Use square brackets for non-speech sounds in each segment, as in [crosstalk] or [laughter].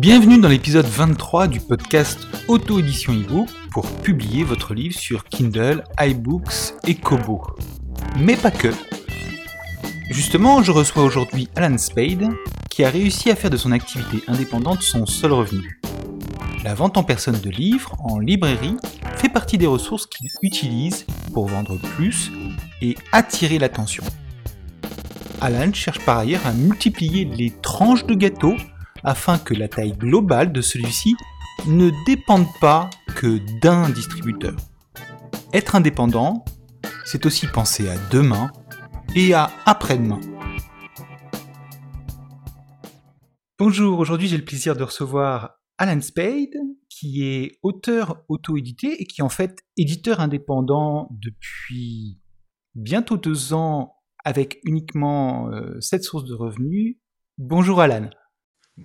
Bienvenue dans l'épisode 23 du podcast Auto-édition ebook pour publier votre livre sur Kindle, iBooks et Kobo. Mais pas que. Justement, je reçois aujourd'hui Alan Spade, qui a réussi à faire de son activité indépendante son seul revenu. La vente en personne de livres en librairie fait partie des ressources qu'il utilise pour vendre plus et attirer l'attention. Alan cherche par ailleurs à multiplier les tranches de gâteau afin que la taille globale de celui-ci ne dépende pas que d'un distributeur. Être indépendant, c'est aussi penser à demain et à après-demain. Bonjour, aujourd'hui j'ai le plaisir de recevoir Alan Spade, qui est auteur auto-édité et qui est en fait éditeur indépendant depuis bientôt deux ans avec uniquement cette euh, source de revenus. Bonjour Alan.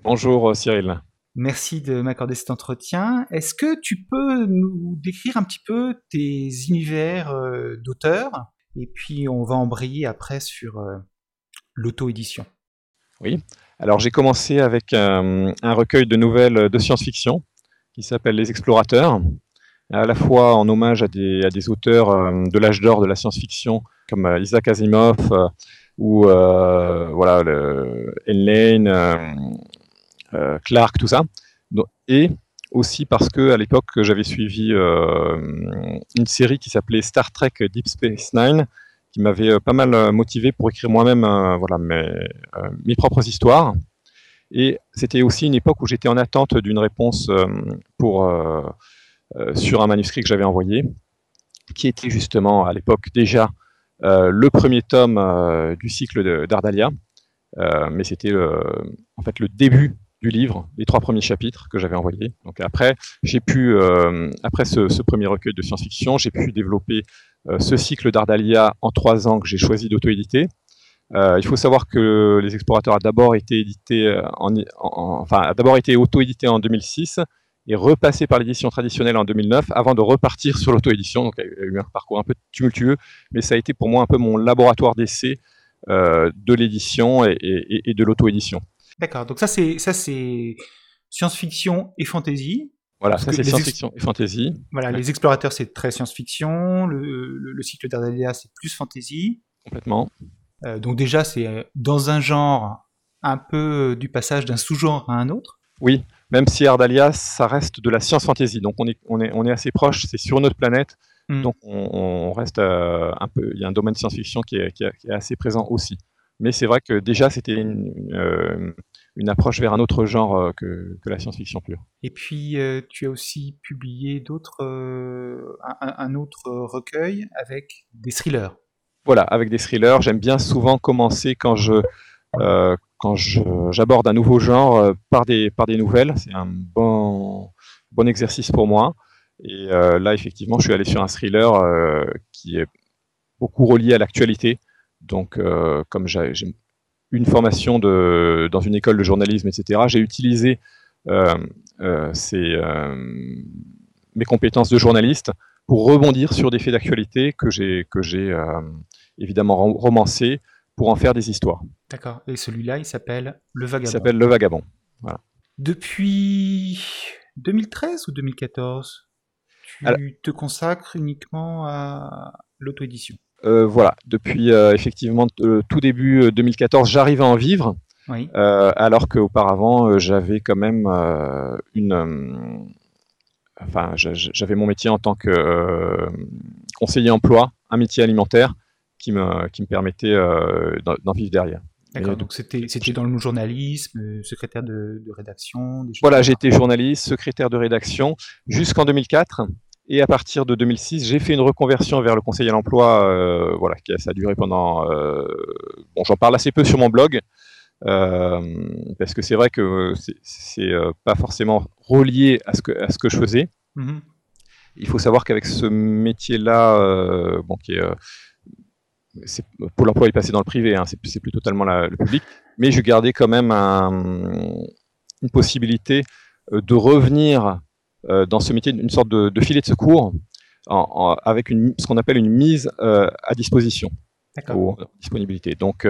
Bonjour euh, Cyril. Merci de m'accorder cet entretien. Est-ce que tu peux nous décrire un petit peu tes univers euh, d'auteur? Et puis on va embrayer après sur l'auto-édition. Oui. Alors j'ai commencé avec un recueil de nouvelles de science-fiction qui s'appelle Les Explorateurs, à la fois en hommage à des, auteurs de l'âge d'or de la science-fiction comme Isaac Asimov ou voilà, le, Lane, euh, Clark, tout ça. et aussi parce que à l'époque j'avais suivi euh, une série qui s'appelait Star Trek Deep Space Nine, qui m'avait euh, pas mal motivé pour écrire moi-même voilà, mes, propres histoires. Et c'était aussi une époque où j'étais en attente d'une réponse pour, sur un manuscrit que j'avais envoyé, qui était justement à l'époque déjà le premier tome du cycle d'Ardalia. mais c'était en fait le début du livre, les trois premiers chapitres que j'avais envoyés. Donc après, j'ai pu, euh, après ce, premier recueil de science-fiction, j'ai pu développer euh, ce cycle d'Ardalia en trois ans que j'ai choisi d'auto-éditer. Euh, il faut savoir que Les Explorateurs a d'abord été édité en, enfin, d'abord été auto-édité en 2006 et repassé par l'édition traditionnelle en 2009 avant de repartir sur l'auto-édition. Donc il y a eu un parcours un peu tumultueux, mais ça a été pour moi un peu mon laboratoire d'essai de l'édition et de l'auto-édition. D'accord. Donc ça c'est science-fiction et fantasy. Voilà, ça c'est science-fiction et fantasy. Voilà, les explorateurs c'est très science-fiction, le, cycle d'Ardalia c'est plus fantasy. Complètement. Euh, donc déjà c'est euh, dans un genre un peu euh, du passage d'un sous-genre à un autre. Oui, même si Ardalia ça reste de la science-fantasy, donc on est on est on est assez proche, c'est sur notre planète, hmm. donc on, reste un peu, il y a un domaine de science-fiction qui est, qui est assez présent aussi. Mais c'est vrai que déjà, c'était une, euh, approche vers un autre genre euh, que, la science-fiction pure. Et puis, euh, tu as aussi publié d'autres, un, autre recueil avec des thrillers. Voilà, avec des thrillers. J'aime bien souvent commencer quand je quand j'aborde un nouveau genre par des par des nouvelles. C'est un bon bon exercice pour moi. Et là, effectivement, je suis allé sur un thriller qui est beaucoup relié à l'actualité. Donc, euh, comme j'ai une formation de, dans une école de journalisme, etc., j'ai utilisé euh, euh, mes compétences de journaliste pour rebondir sur des faits d'actualité que j'ai évidemment romancés pour en faire des histoires. D'accord. Et celui-là, il s'appelle Le Vagabond. Il s'appelle Le Vagabond. Voilà. Depuis 2013 ou 2014, tu te consacres uniquement à l'auto-édition? Euh, voilà, depuis euh, effectivement euh, tout début 2014, j'arrive à en vivre. alors qu'auparavant, j'avais quand même une. enfin, j'avais mon métier en tant que conseiller emploi, un métier alimentaire qui me, qui me permettait d'en vivre derrière. D'accord, donc c'était dans le journalisme, secrétaire de, de rédaction Voilà, j'étais journaliste, secrétaire de rédaction jusqu'en 2004. Et à partir de 2006, j'ai fait une reconversion vers le conseil à l'emploi, euh, voilà, qui a, ça a duré pendant. Euh, bon, j'en parle assez peu sur mon blog, euh, parce que c'est vrai que c'est pas forcément relié à ce que, à ce que je faisais. Mm-hmm. Il faut savoir qu'avec ce métier-là, bon, qui est pour l'emploi est passé dans le privé, hein, c'est plus totalement le public, mais je gardais quand même un, une possibilité de revenir dans ce métier une sorte de, filet de secours avec une, ce qu'on appelle une mise à disposition ou disponibilité. Donc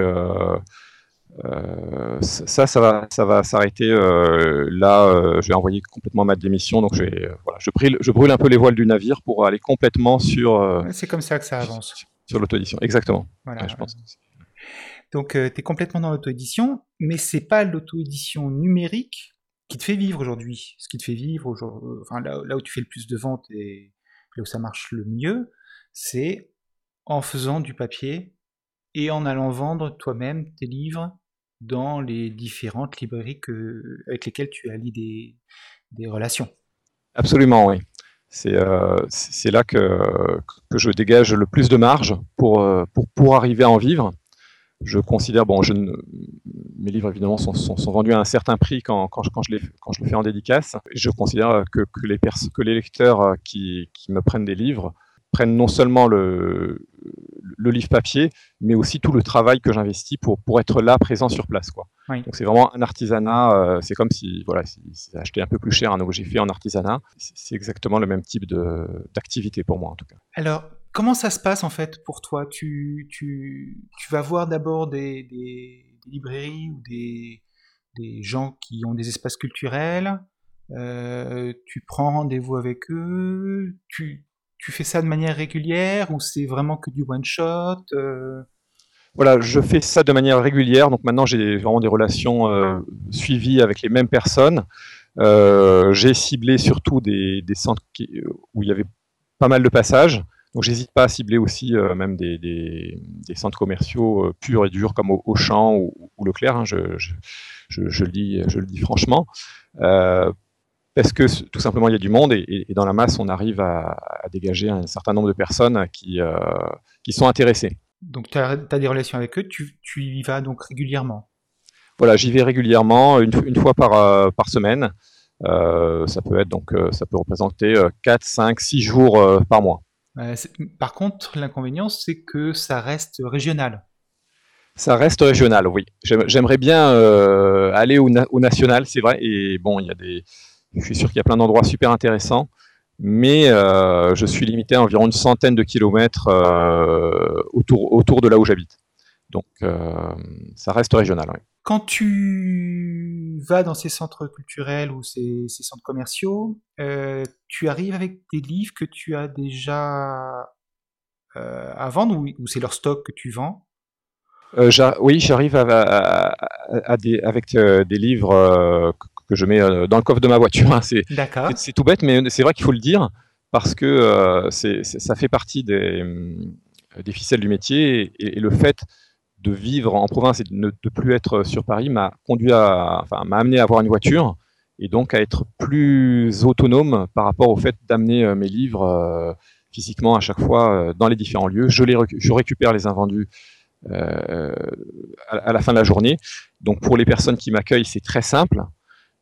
euh, ça, ça va, ça va s'arrêter. Euh, là, euh, je vais envoyer complètement ma démission. Donc, je, voilà, je, brûle, je brûle un peu les voiles du navire pour aller complètement sur. C'est comme ça que ça avance. Sur, l'auto-édition, exactement. Voilà. je pense donc, tu es complètement dans l'auto-édition, mais c'est pas l'auto-édition numérique qui te fait vivre aujourd'hui. Ce qui te fait vivre, enfin, là, où tu fais le plus de ventes et là où ça marche le mieux, c'est en faisant du papier et en allant vendre toi-même tes livres dans les différentes librairies avec lesquelles tu allies des, des relations. Absolument, oui. C'est euh, là que, que, je dégage le plus de marge pour, euh, pour, pour arriver à en vivre. Je considère, bon, je mes livres évidemment sont, sont, vendus à un certain prix quand, quand, je, quand, je les, quand je le fais en dédicace. Je considère que, que, les, que les lecteurs qui, qui me prennent des livres prennent non seulement le, le livre papier, mais aussi tout le travail que j'investis pour, pour être là, présent sur place. Quoi. Donc c'est vraiment un artisanat, euh, c'est comme si, voilà, si, si acheté un peu plus cher un objet fait en artisanat, c'est exactement le même type d'activité pour moi en tout cas. Alors, comment ça se passe en fait pour toi? Tu, tu, tu, vas voir d'abord des, librairies ou des, des gens qui ont des espaces culturels, euh, tu prends rendez-vous avec eux, tu, tu fais ça de manière régulière ou c'est vraiment que du one shot euh? Voilà, je fais ça de manière régulière. Donc maintenant, j'ai vraiment des relations euh, suivies avec les mêmes personnes. J'ai ciblé surtout des, centres où il y avait pas mal de passages. Donc j'hésite pas à cibler aussi même des, centres commerciaux purs et durs comme Auchan ou, ou Leclerc. Hein, je, le dis, je le dis franchement parce que tout simplement il y a du monde et, dans la masse on arrive à, dégager un certain nombre de personnes qui, euh, qui sont intéressées. Donc tu as, des relations avec eux, tu, y vas donc régulièrement? Voilà, j'y vais régulièrement, une, une fois par, euh, par semaine. Euh, ça peut être donc ça peut représenter 4, 5, 6 jours par mois. Par contre, l'inconvénient c'est que ça reste régional. Ça reste régional, oui. J'aimerais bien aller au, national, c'est vrai. Et bon, il y a des, je suis sûr qu'il y a plein d'endroits super intéressants, mais euh, je suis limité à environ une centaine de kilomètres euh, autour, autour de là où j'habite. Donc euh, ça reste régional. Quand tu vas dans ces centres culturels ou ces, centres commerciaux, tu arrives avec des livres que tu as déjà à vendre ou, c'est leur stock que tu vends? Oui, j'arrive avec des livres que je mets euh, dans le coffre de ma voiture. Hein. C'est tout bête, mais c'est vrai qu'il faut le dire parce que euh, ça fait partie des, euh, des, ficelles du métier et, le fait de vivre en province et de ne plus être sur Paris m'a conduit à, enfin, m'a amené à avoir une voiture et donc à être plus autonome par rapport au fait d'amener mes livres physiquement à chaque fois dans les différents lieux. Je, les, je récupère les invendus à, la fin de la journée. Donc pour les personnes qui m'accueillent, c'est très simple.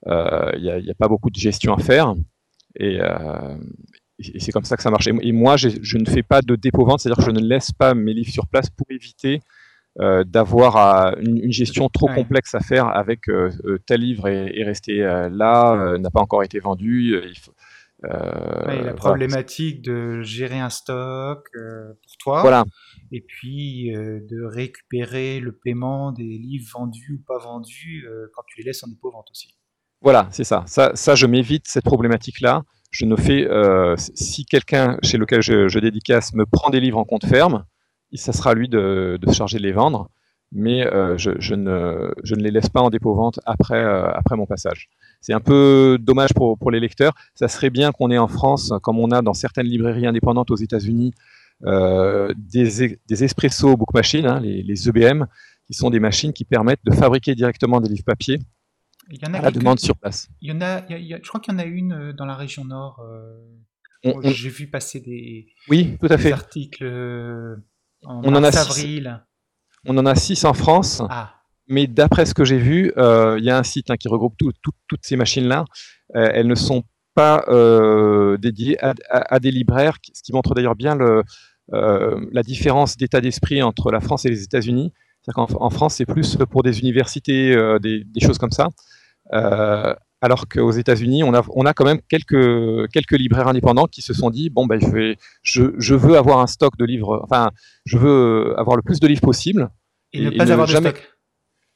Il euh, n'y a, pas beaucoup de gestion à faire. Et, euh, c'est comme ça que ça marche. Et, moi, je ne fais pas de dépôt-vente, c'est-à-dire que je ne laisse pas mes livres sur place pour éviter euh, d'avoir une, gestion trop complexe à faire avec tel livre est, resté là, n'a pas encore été vendu. Il faut, la problématique de gérer un stock pour toi. Voilà. Et puis de récupérer le paiement des livres vendus ou pas vendus quand tu les laisses en dépôt-vente aussi. Voilà, c'est ça. ça. je m'évite cette problématique-là. Je ne fais, euh, si quelqu'un chez lequel je, dédicace me prend des livres en compte ferme, ça sera à lui de, se charger de les vendre, mais euh, je, ne, les laisse pas en dépôt-vente après, euh, après mon passage. C'est un peu dommage pour, les lecteurs. Ça serait bien qu'on ait en France, comme on a dans certaines librairies indépendantes aux États-Unis, des, des espresso book machines, hein, les, les EBM, qui sont des machines qui permettent de fabriquer directement des livres papier il y en a à la demande sur place. Il y en a, je crois qu'il y en a une euh, dans la région nord. Euh, j'ai vu passer des, oui, tout à fait. articles euh, en on en a avril. on en a six en France. Ah. Mais d'après ce que j'ai vu, il y a un site hein, qui regroupe toutes ces machines-là. elles ne sont pas dédiées à, des libraires, ce qui montre d'ailleurs bien le, la différence d'état d'esprit entre la France et les États-Unis. C'est-à-dire qu'en France, c'est plus pour des universités, des, des, choses comme ça. Euh, alors qu'aux États-Unis, on a, on a quand même quelques, quelques libraires indépendants qui se sont dit bon, ben, je, vais, je, je veux avoir un stock de livres, enfin, je veux avoir le plus de livres possible. Et, ne pas avoir jamais, de stock.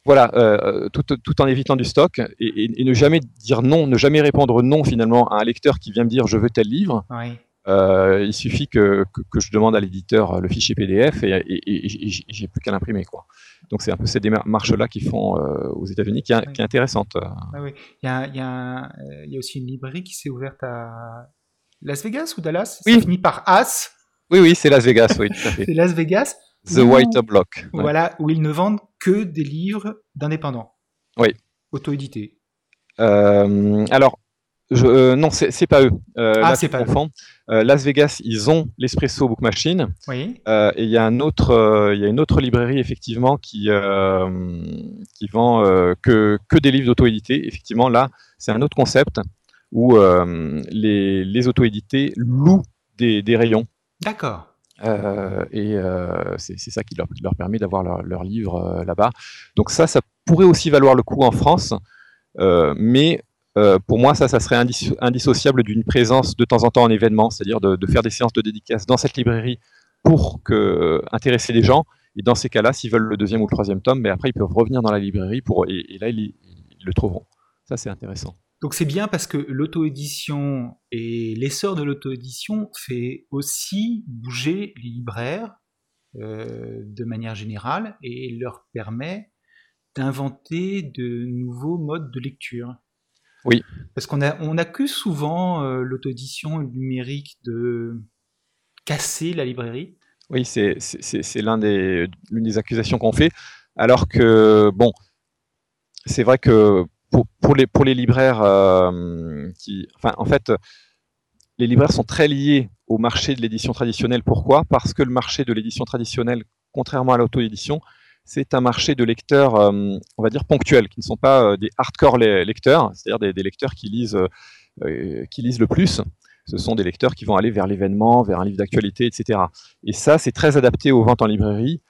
Voilà, euh, tout, tout, en évitant du stock et, et, ne jamais dire non, ne jamais répondre non finalement à un lecteur qui vient me dire je veux tel livre. Oui. Euh, il suffit que, que, que, je demande à l'éditeur le fichier PDF et, et j'ai plus qu'à l'imprimer. quoi. Donc c'est un peu ces démarches-là qui font euh, aux États-Unis qui, qui, est intéressante. Ah oui. il, y a, il, y a, il, y a, aussi une librairie qui s'est ouverte à Las Vegas ou Dallas? Oui. Ça finit par As. Oui, oui, c'est Las Vegas, oui, tout à [laughs] fait. c'est Las Vegas. The où, White Block. Ouais. Voilà, où ils ne vendent que des livres d'indépendants. Oui. Auto-édités. Euh, alors, je, euh, non, c'est pas eux. Euh, ah, c'est pas eux. Euh, Las Vegas, ils ont l'Espresso Book Machine. Oui. Euh, et il y a un autre, euh, il y a une autre librairie effectivement qui qui vend que que des livres d'auto-édités. Effectivement, là, c'est un autre concept où les les auto-édités louent des, des rayons. D'accord. et c'est ça qui leur, leur permet d'avoir leur, leur, livre là-bas. Donc ça, ça pourrait aussi valoir le coup en France, mais euh, pour moi, ça, ça serait indisso indissociable d'une présence de temps en temps en événement, c'est-à-dire de, faire des séances de dédicace dans cette librairie pour euh, intéresser les gens. Et dans ces cas-là, s'ils veulent le deuxième ou le troisième tome, mais après, ils peuvent revenir dans la librairie pour, et, là, ils, ils, le trouveront. Ça, c'est intéressant. Donc c'est bien parce que l'auto-édition et l'essor de l'auto-édition fait aussi bouger les libraires euh, de manière générale et leur permet d'inventer de nouveaux modes de lecture. Oui. Parce qu'on a, on accuse souvent euh, l'auto-édition numérique de casser la librairie. Oui, c'est, c'est, l'un des, l'une des accusations qu'on fait. Alors que, bon, c'est vrai que pour, pour, les, pour les libraires euh, qui. Enfin, en fait, les libraires sont très liés au marché de l'édition traditionnelle. Pourquoi? Parce que le marché de l'édition traditionnelle, contrairement à l'auto-édition, c'est un marché de lecteurs, euh, on va dire, ponctuels, qui ne sont pas euh, des hardcore lecteurs, c'est-à-dire des, des, lecteurs qui lisent, euh, qui lisent le plus. Ce sont des lecteurs qui vont aller vers l'événement, vers un livre d'actualité, etc. Et ça, c'est très adapté aux ventes en librairie.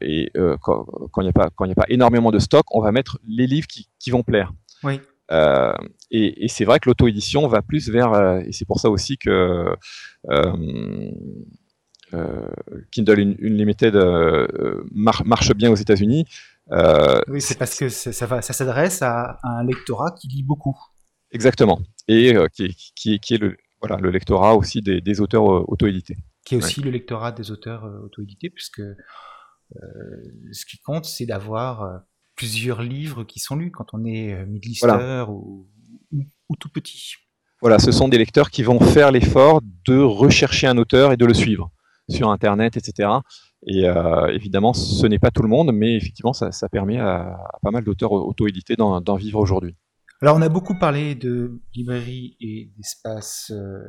Et quand il n'y a, pas, a pas énormément de stock, on va mettre les livres qui, qui vont plaire. Oui. Euh, et, et c'est vrai que l'auto-édition va plus vers, et c'est pour ça aussi que euh, Kindle Unlimited euh, mar marche bien aux États-Unis. Euh, oui, c'est parce que ça, s'adresse à, à, un lectorat qui lit beaucoup. Exactement. Et qui, qui, qui, est le, voilà, le lectorat aussi des, des auteurs auto-édités. Qui est aussi ouais. le lectorat des auteurs auto-édités, puisque euh, ce qui compte, c'est d'avoir plusieurs livres qui sont lus quand on est mid-lister voilà. ou, ou, ou, tout petit. Voilà, ce sont des lecteurs qui vont faire l'effort de rechercher un auteur et de le suivre sur Internet, etc. Et euh, évidemment, ce n'est pas tout le monde, mais effectivement, ça, permet à, pas mal d'auteurs auto-édités d'en vivre aujourd'hui. Alors, on a beaucoup parlé de librairie et d'espaces euh,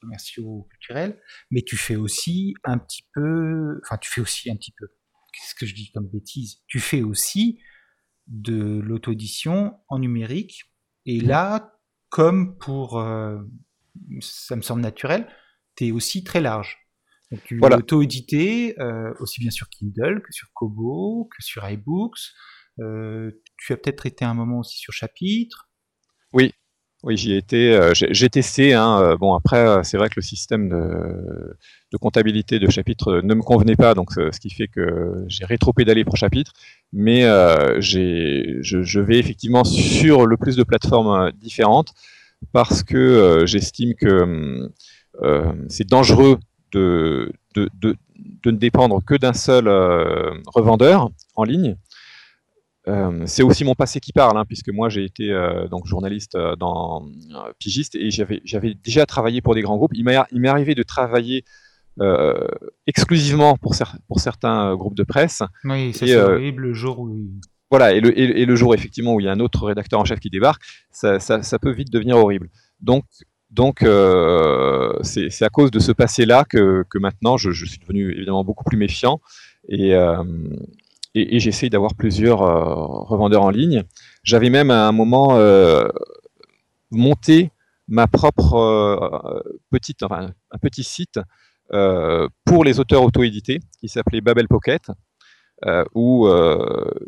commerciaux culturels, mais tu fais aussi un petit peu, enfin, tu fais aussi un petit peu, qu'est-ce que je dis comme bêtise? Tu fais aussi de l'auto-édition en numérique, et là, comme pour, euh, ça me semble naturel, tu es aussi très large. Donc, tu voilà. auto-édité, euh, aussi bien sur Kindle que sur Kobo, que sur iBooks. Euh, tu as peut-être été un moment aussi sur Chapitre. Oui, oui, j'y ai été. Euh, j'ai testé. Hein, bon, après, c'est vrai que le système de, de, comptabilité de Chapitre ne me convenait pas, donc ce qui fait que j'ai rétro-pédalé pour Chapitre. Mais je, je, vais effectivement sur le plus de plateformes différentes parce que j'estime que c'est dangereux de, de, de, de ne dépendre que d'un seul euh, revendeur en ligne. Euh, c'est aussi mon passé qui parle, hein, puisque moi j'ai été euh, donc journaliste dans pigiste et j'avais déjà travaillé pour des grands groupes. Il m'est arrivé de travailler exclusivement pour, cer pour certains groupes de presse. Oui, c'est horrible le jour où. Voilà, et le, et, et le, jour effectivement où il y a un autre rédacteur en chef qui débarque, ça, ça, ça peut vite devenir horrible. Donc donc, euh, c'est à cause de ce passé-là que, maintenant, je, suis devenu évidemment beaucoup plus méfiant et, euh, j'essaye d'avoir plusieurs euh, revendeurs en ligne. J'avais même à un moment monté ma propre petite, un petit site pour les auteurs auto-édités qui s'appelait Babel Pocket. où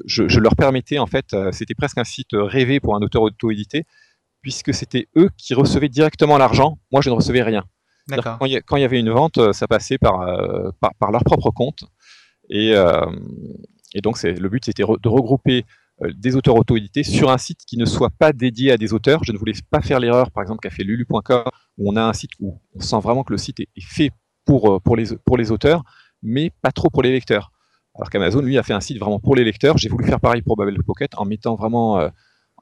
je, je, leur permettais, en fait, c'était presque un site rêvé pour un auteur auto-édité, puisque c'était eux qui recevaient directement l'argent. Moi, je ne recevais rien. Quand il, y, avait une vente, ça passait par, par, par leur propre compte. Et, et donc, le but, c'était de regrouper euh, des auteurs auto-édités sur un site qui ne soit pas dédié à des auteurs. Je ne voulais pas faire l'erreur, par exemple, qu'a fait lulu.com, où on a un site où on sent vraiment que le site est, fait pour, euh, pour, les, pour les auteurs, mais pas trop pour les lecteurs. Alors qu'Amazon, lui, a fait un site vraiment pour les lecteurs. J'ai voulu faire pareil pour Babel Pocket en mettant vraiment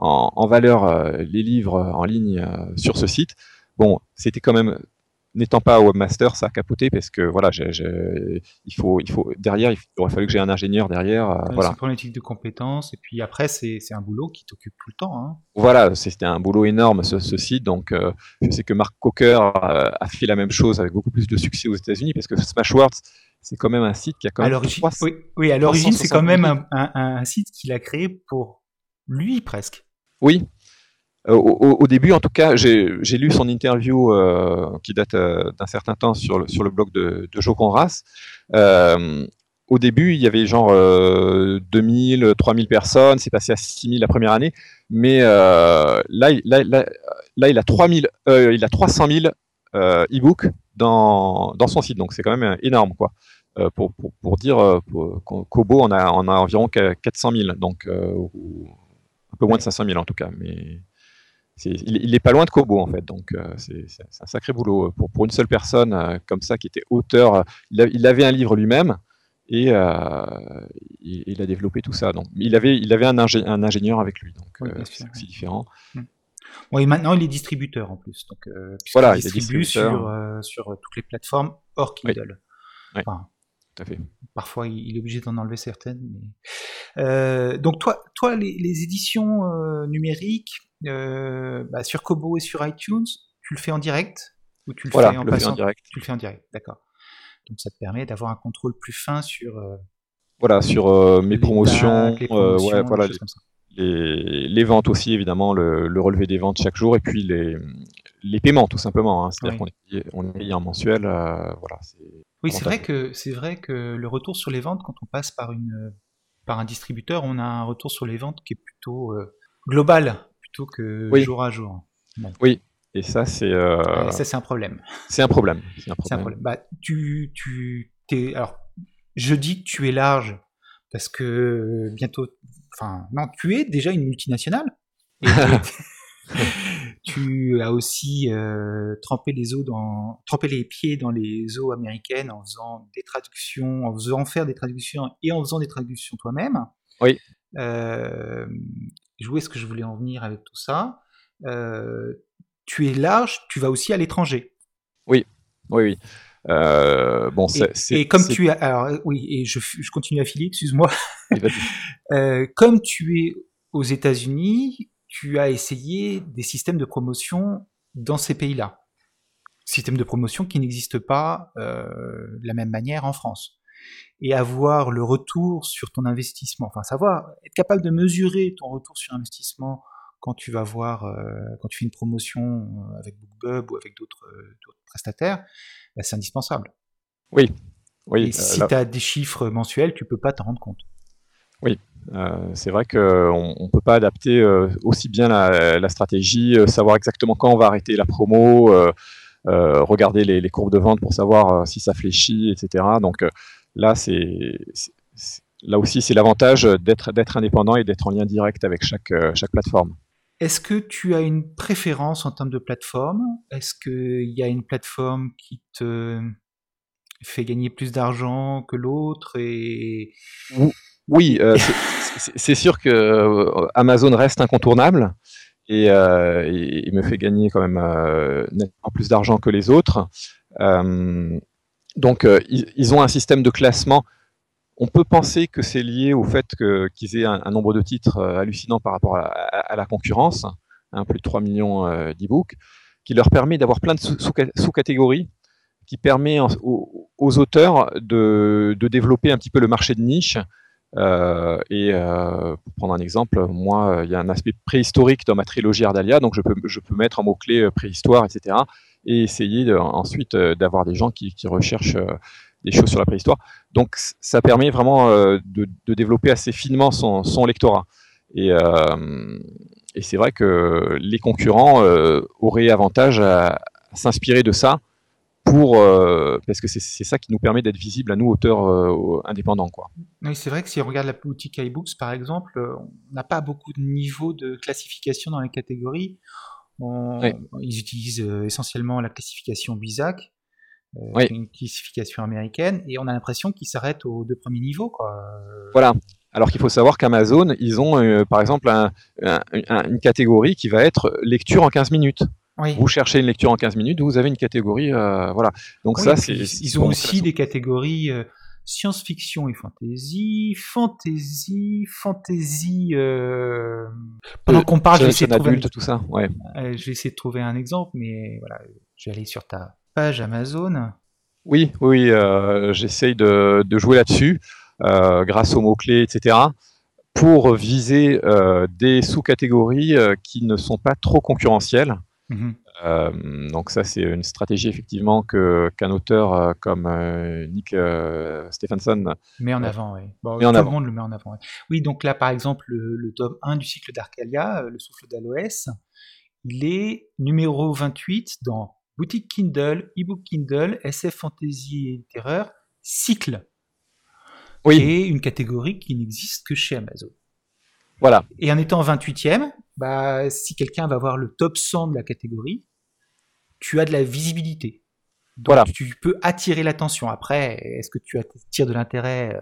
euh, en, valeur les livres en ligne sur ce site. Bon, c'était quand même n'étant pas webmaster, ça a capoté parce que voilà, il faut, il faut derrière, il aurait fallu que j'ai un ingénieur derrière. Euh, voilà. C'est problématique de compétences et puis après c'est un boulot qui t'occupe tout le temps. Hein. Voilà, c'était un boulot énorme ce, site. Donc euh, je sais que Mark Cocker euh, a fait la même chose avec beaucoup plus de succès aux États-Unis parce que Smashwords c'est quand même un site qui a quand même. oui, oui, à l'origine c'est quand même un, un site qu'il a créé pour lui presque. Oui, euh, au, début, en tout cas, j'ai lu son interview euh, qui date euh, d'un certain temps sur le, blog de, de Joe Conras. au début, il y avait genre 2000, 3000 personnes, c'est passé à 6000 la première année, mais là, là, là, il a 3000, il a 300 000 e-books dans, son site, donc c'est quand même énorme, quoi. Pour, pour, pour, dire, Kobo, on a, on a environ 400 000, donc un peu moins de 500 000 en tout cas, mais il, n'est pas loin de Kobo en fait, donc euh, c'est un sacré boulot pour, pour une seule personne euh, comme ça qui était auteur. Il, avait un livre lui-même et euh, il, a développé tout ça. Donc il avait, il avait un, un ingénieur avec lui, donc c'est différent. Bon, et maintenant il est distributeur en plus, donc voilà, il, distribue sur, sur toutes les plateformes hors Kindle. Tout à fait. Parfois, il est obligé d'en enlever certaines. Mais... donc, toi, toi les, les éditions numériques, euh, bah, sur Kobo et sur iTunes, tu le fais en direct ou tu le fais en passant direct. Tu le fais en direct, d'accord. Donc ça te permet d'avoir un contrôle plus fin sur. Euh, voilà, sur euh, mes promotions, les, ouais, voilà, les, les, ventes aussi évidemment, le, relevé des ventes chaque jour et puis les, les paiements tout simplement. Hein. C'est-à-dire qu'on est, on est payé en mensuel, voilà. Oui, c'est vrai que c'est vrai que le retour sur les ventes quand on passe par une par un distributeur, on a un retour sur les ventes qui est plutôt global que jour à jour. Oui, et ça, c'est. Euh, ça, c'est un problème. C'est un problème. C'est un problème. Bah, tu, tu, es, alors, je dis que tu es large parce que bientôt. Enfin, non, tu es déjà une multinationale. [laughs] tu as aussi euh, trempé les eaux dans, trempé les pieds dans les eaux américaines en faisant des traductions, en faisant faire des traductions et en faisant des traductions toi-même. Oui. Euh, où est-ce que je voulais en venir avec tout ça? Euh, Tu es large, tu vas aussi à l'étranger. Oui, oui, oui. Euh, bon, et, comme tu es, alors oui, et je, continue à filer, excuse-moi. [laughs] Euh, comme tu es aux États-Unis, tu as essayé des systèmes de promotion dans ces pays-là. Systèmes de promotion qui n'existent pas de la même manière en France et avoir le retour sur ton investissement, enfin savoir être capable de mesurer ton retour sur investissement quand tu vas voir, euh, quand tu fais une promotion euh, avec BookBub ou avec d'autres euh, prestataires, bah, c'est indispensable. Oui, oui. Et si tu as des chiffres mensuels, tu peux pas t'en rendre compte. Oui, c'est vrai qu'on ne peut pas adapter aussi bien la, stratégie, savoir exactement quand on va arrêter la promo, regarder les, les, courbes de vente pour savoir si ça fléchit, etc. Donc Là, c'est là aussi, c'est l'avantage d'être d'être indépendant et d'être en lien direct avec chaque euh, chaque plateforme. Est-ce que tu as une préférence en termes de plateforme? Est-ce qu'il y a une plateforme qui te fait gagner plus d'argent que l'autre et... Oui, euh, c'est sûr que euh, Amazon reste incontournable et, il me fait gagner quand même nettement plus d'argent que les autres. Donc, euh, ils, ont un système de classement. On peut penser que c'est lié au fait qu'ils aient un, nombre de titres euh, hallucinant par rapport à, la concurrence, hein, plus de 3 millions euh, d'e-books, qui leur permet d'avoir plein de sous-catégories, qui permet aux, auteurs de, développer un petit peu le marché de niche. Et pour prendre un exemple, moi, il y a un aspect préhistorique dans ma trilogie Ardalia, donc je peux, je peux mettre en mot-clé préhistoire, etc et essayer ensuite euh, d'avoir des gens qui, recherchent euh, des choses sur la préhistoire. Donc ça permet vraiment de, développer assez finement son, lectorat. Et, et c'est vrai que les concurrents auraient avantage à s'inspirer de ça pour euh, parce que c'est ça qui nous permet d'être visible à nous auteurs euh, indépendants quoi. Oui, c'est vrai que si on regarde la boutique iBooks par exemple, euh, on n'a pas beaucoup de niveaux de classification dans les catégories. Ils utilisent essentiellement la classification BISAC, une classification américaine, et on a l'impression qu'ils s'arrêtent aux deux premiers niveaux quoi. Voilà. Alors qu'il faut savoir qu'Amazon, ils ont par exemple une catégorie qui va être lecture en 15 minutes. Vous cherchez une lecture en 15 minutes, vous avez une catégorie, euh, voilà. Donc ça, c'est. Ils ont aussi des catégories euh, science-fiction et fantasy, fantasy, fantasy. Euh... Pendant qu'on parle, je vais essayer de trouver tout ça. Ouais. Euh, je vais essayer de trouver un exemple, mais voilà, je vais aller sur ta page Amazon. Oui, oui, j'essaye de, de, jouer là-dessus grâce aux mots clés, etc pour viser des sous-catégories qui ne sont pas trop concurrentielles. Mhm. Euh, donc ça, c'est une stratégie effectivement que qu'un auteur euh, comme euh, Nick Stephenson met en avant. Oui. Bon, tout le monde le met en avant. Oui, donc là, par exemple, le, tome 1 du cycle d'Arcalia, Le souffle d'Aloès, il est numéro 28 dans boutique Kindle, ebook Kindle, SF Fantasy et Terreur, cycle. Oui. Et une catégorie qui n'existe que chez Amazon. Voilà. Et en étant 28e, bah, si quelqu'un va voir le top 100 de la catégorie, tu as de la visibilité. Donc voilà. tu peux attirer l'attention. Après, est-ce que tu attires de l'intérêt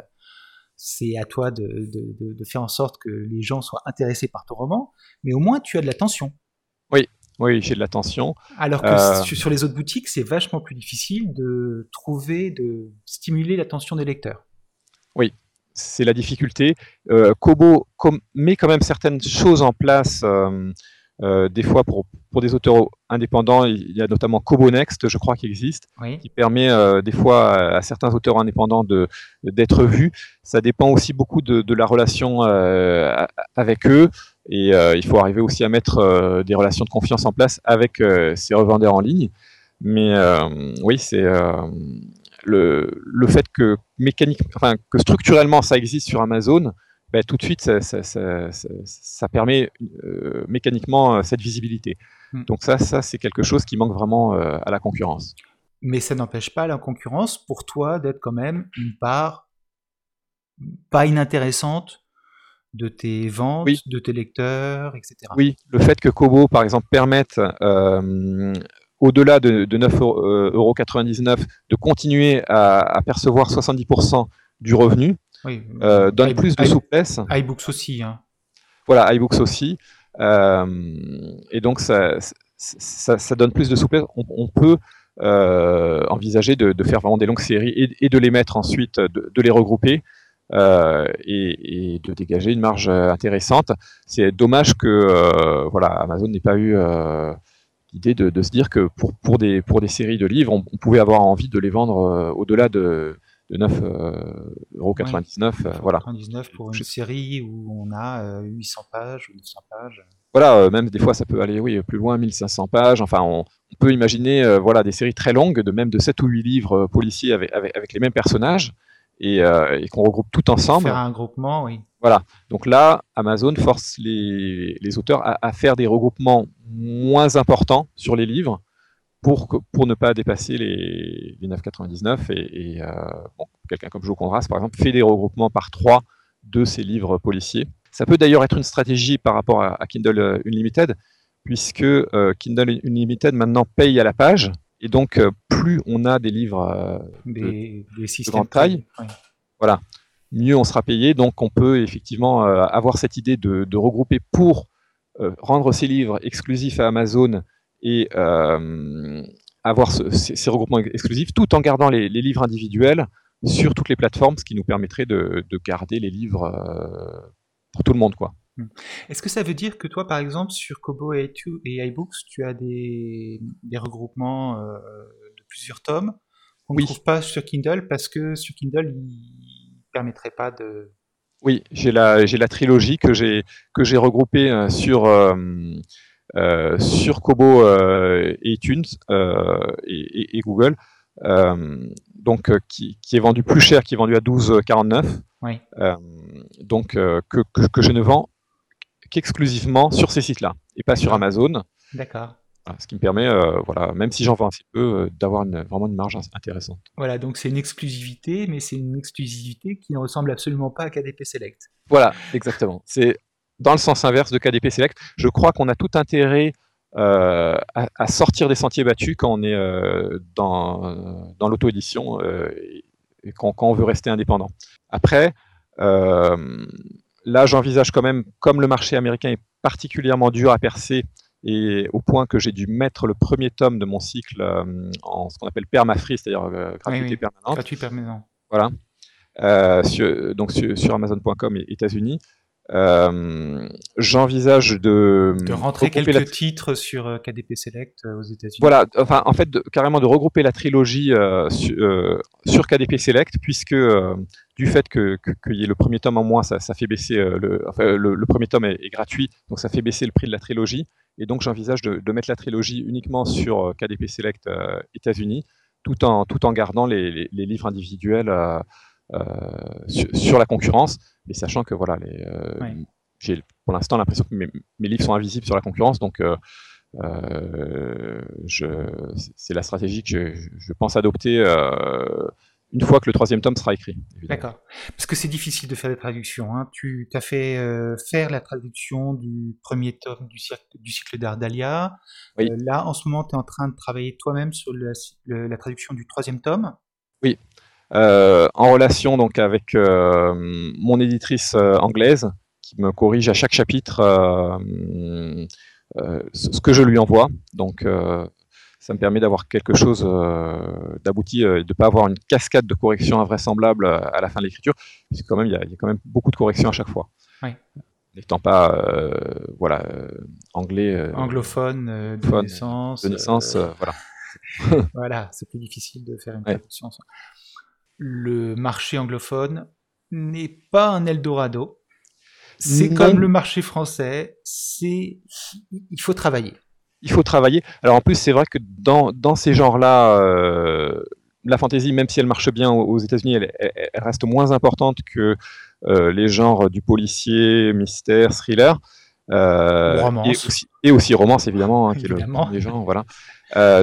C'est à toi de, faire en sorte que les gens soient intéressés par ton roman, mais au moins tu as de l'attention. Oui, oui, j'ai de l'attention. Alors que euh. sur les autres boutiques, c'est vachement plus difficile de trouver, de stimuler l'attention des lecteurs. Oui, c'est la difficulté. Euh, Kobo met quand même certaines choses en place. Euh, euh, des fois, pour, pour, des auteurs indépendants, il y a notamment Kobo Next, je crois, qui existe, qui permet des fois à, certains auteurs indépendants d'être vus. Ça dépend aussi beaucoup de, de la relation avec eux. Et il faut arriver aussi à mettre des relations de confiance en place avec ces revendeurs en ligne. Mais oui, c'est le, fait que mécanique, enfin, que structurellement ça existe sur Amazon, ben, tout de suite ça, permet euh, mécaniquement euh, cette visibilité. Hmm. Donc ça, ça c'est quelque chose qui manque vraiment euh, à la concurrence. Mais ça n'empêche pas la concurrence pour toi d'être quand même une part pas inintéressante de tes ventes, de tes lecteurs, etc. Oui, le fait que Kobo, par exemple, permette au-delà de, de 9,99 euros, de continuer à, percevoir 70% du revenu, euh, donne plus de souplesse. iBooks aussi. Hein. Voilà, iBooks aussi. Euh, et donc, ça, ça, donne plus de souplesse. On, peut euh, envisager de, faire vraiment des longues séries et, de les mettre ensuite, de, les regrouper. et, de dégager une marge intéressante. C'est dommage que voilà, Amazon n'ait pas eu l'idée de, se dire que pour, pour, des, pour des séries de livres, on, pouvait avoir envie de les vendre euh, au-delà de, de 9,99€. Euh, euh, voilà. pour une série où on a 800 pages ou 900 pages. Voilà, même des fois ça peut aller oui, plus loin, 1500 pages. Enfin, on, peut imaginer voilà, des séries très longues, de même de 7 ou 8 livres policiers avec, avec, les mêmes personnages et, et qu'on regroupe tout ensemble. Faire un groupement, oui. Voilà. Donc là, Amazon force les, les auteurs à, à, faire des regroupements moins important sur les livres pour, pour ne pas dépasser les, 9,99 et, euh, quelqu'un comme Joe Condras par exemple fait des regroupements par trois de ses livres policiers. Ça peut d'ailleurs être une stratégie par rapport à, Kindle Unlimited puisque euh, Kindle Unlimited maintenant paye à la page et donc euh, plus on a des livres des, de, grande taille, voilà, mieux on sera payé. Donc on peut effectivement avoir cette idée de, de regrouper pour euh, rendre ces livres exclusifs à Amazon et euh, avoir ces, regroupements exclusifs, tout en gardant les, livres individuels sur toutes les plateformes, ce qui nous permettrait de, garder les livres euh, pour tout le monde. quoi. Hmm. Est-ce que ça veut dire que toi, par exemple, sur Kobo et, iBooks, tu as des, regroupements de plusieurs tomes? Qu'on ne trouve pas sur Kindle parce que sur Kindle, il permettrait pas de, oui, j'ai la, j'ai la trilogie que j'ai, que j'ai regroupée euh, sur, euh, euh, sur Kobo et iTunes et, Google donc qui, est vendu plus cher, qui est vendu à 12,49. Oui. donc que, que, je ne vends qu'exclusivement sur ces sites-là et pas sur Amazon. D'accord. Ce qui me permet, voilà, même si j'en vends un petit peu, d'avoir vraiment une marge intéressante. Voilà, donc c'est une exclusivité, mais c'est une exclusivité qui ne ressemble absolument pas à KDP Select. Voilà, exactement. C'est dans le sens inverse de KDP Select. Je crois qu'on a tout intérêt euh, à, sortir des sentiers battus quand on est euh, dans, dans l'auto-édition euh, et quand, on veut rester indépendant. Après, là, j'envisage quand même, comme le marché américain est particulièrement dur à percer, et au point que j'ai dû mettre le premier tome de mon cycle en ce qu'on appelle permafree, c'est-à-dire gratuité permanente. Gratuit permanent. Voilà. donc sur, sur Amazon.com et États-Unis. Euh, j'envisage de, de rentrer quelques titres sur euh, KDP Select euh, aux États-Unis. Voilà, enfin en fait carrément de regrouper la trilogie sur KDP Select puisque du fait que qu'il y ait le premier tome en moins, ça, fait baisser le, enfin, le, premier tome est, gratuit, donc ça fait baisser le prix de la trilogie. Et donc j'envisage de, mettre la trilogie uniquement sur KDP Select États-Unis, tout en tout en gardant les, les livres individuels euh, sur, la concurrence, mais sachant que voilà, euh, j'ai pour l'instant l'impression que mes, livres sont invisibles sur la concurrence, donc euh, c'est la stratégie que je, pense adopter une fois que le troisième tome sera écrit. D'accord. Parce que c'est difficile de faire des traductions. Hein. Tu as fait faire la traduction du premier tome du, du cycle d'Ardalia. là, en ce moment, tu es en train de travailler toi-même sur la traduction du troisième tome. Oui. Euh, en relation donc avec euh, mon éditrice euh, anglaise qui me corrige à chaque chapitre ce que je lui envoie. Donc ça me permet d'avoir quelque chose d'abouti et de ne pas avoir une cascade de corrections invraisemblables à la fin de l'écriture, puisque quand même il y, a quand même beaucoup de corrections à chaque fois. N'étant pas voilà anglais anglophone de naissance, de naissance voilà. [laughs] voilà, c'est plus difficile de faire une traduction le marché anglophone n'est pas un Eldorado. C'est comme le marché français, c'est il faut travailler. Il faut travailler. Alors en plus, c'est vrai que dans, ces genres-là, euh, la fantasy, même si elle marche bien aux États-Unis, elle, reste moins importante que euh, les genres du policier, mystère, thriller. Euh, et, aussi, romance, évidemment, hein, qui est le des genres. Voilà.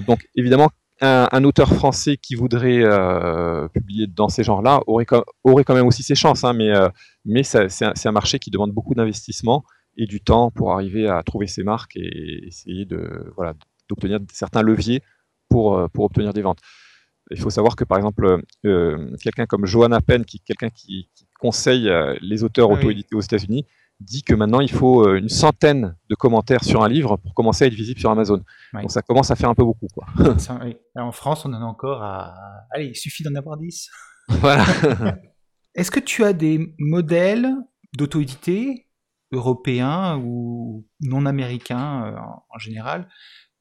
donc évidemment, un, auteur français qui voudrait euh, publier dans ces genres-là aurait, aurait, quand même aussi ses chances, hein, mais, euh, mais c'est un, marché qui demande beaucoup d'investissement et du temps pour arriver à trouver ses marques et essayer de voilà d'obtenir certains leviers pour, euh, pour obtenir des ventes. Il faut savoir que par exemple, quelqu'un comme Johanna Penn, qui quelqu'un qui, conseille les auteurs auto-édités aux États-Unis, dit que maintenant il faut euh, une centaine de commentaires sur un livre pour commencer à être visible sur Amazon. Donc ça commence à faire un peu beaucoup. Quoi. [laughs] En France, on en a encore à. Allez, il suffit d'en avoir 10. Voilà. [laughs] Est-ce que tu as des modèles d'auto-édité européens ou non américains euh, en général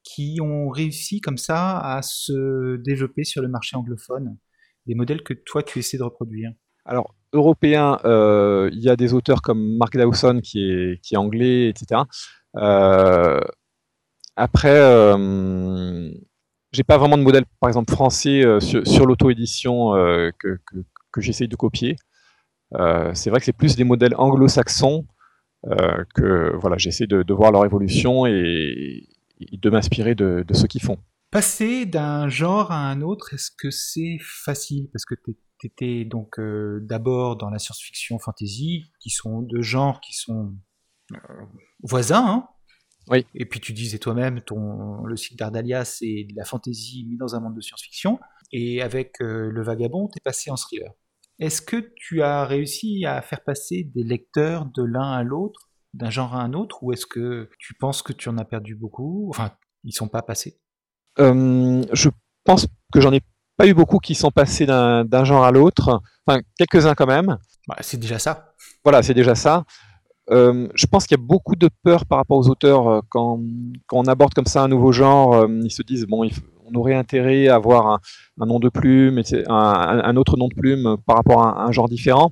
qui ont réussi comme ça à se développer sur le marché anglophone Des modèles que toi tu essaies de reproduire Alors, européen, euh, il y a des auteurs comme Mark Dawson qui est, anglais, etc. Euh, après, euh, j'ai pas vraiment de modèle, par exemple, français euh, sur, l'auto-édition que, que, j'essaye de copier. c'est vrai que c'est plus des modèles anglo-saxons que voilà, j'essaie de, de, voir leur évolution et, de m'inspirer de, de, ce qu'ils font. Passer d'un genre à un autre, est-ce que c'est facile? Parce que tu étais donc euh, d'abord dans la science-fiction fantasy, qui sont deux genres qui sont euh, voisins. Hein oui. Et puis tu disais toi-même, ton le site d'Ardalia, c'est de la fantasy mis dans un monde de science-fiction. Et avec euh, Le Vagabond, tu es passé en thriller. Est-ce que tu as réussi à faire passer des lecteurs de l'un à l'autre, d'un genre à un autre, ou est-ce que tu penses que tu en as perdu beaucoup? Enfin, ils sont pas passés? je pense que j'en ai pas eu beaucoup qui sont passés d'un genre à l'autre. Enfin, quelques-uns quand même. Bah, c'est déjà ça. Voilà, c'est déjà ça. Euh, je pense qu'il y a beaucoup de peur par rapport aux auteurs euh, quand, quand, on aborde comme ça un nouveau genre. Euh, ils se disent bon, on aurait intérêt à avoir un, un nom de plume, un, un, autre nom de plume par rapport à un, genre différent.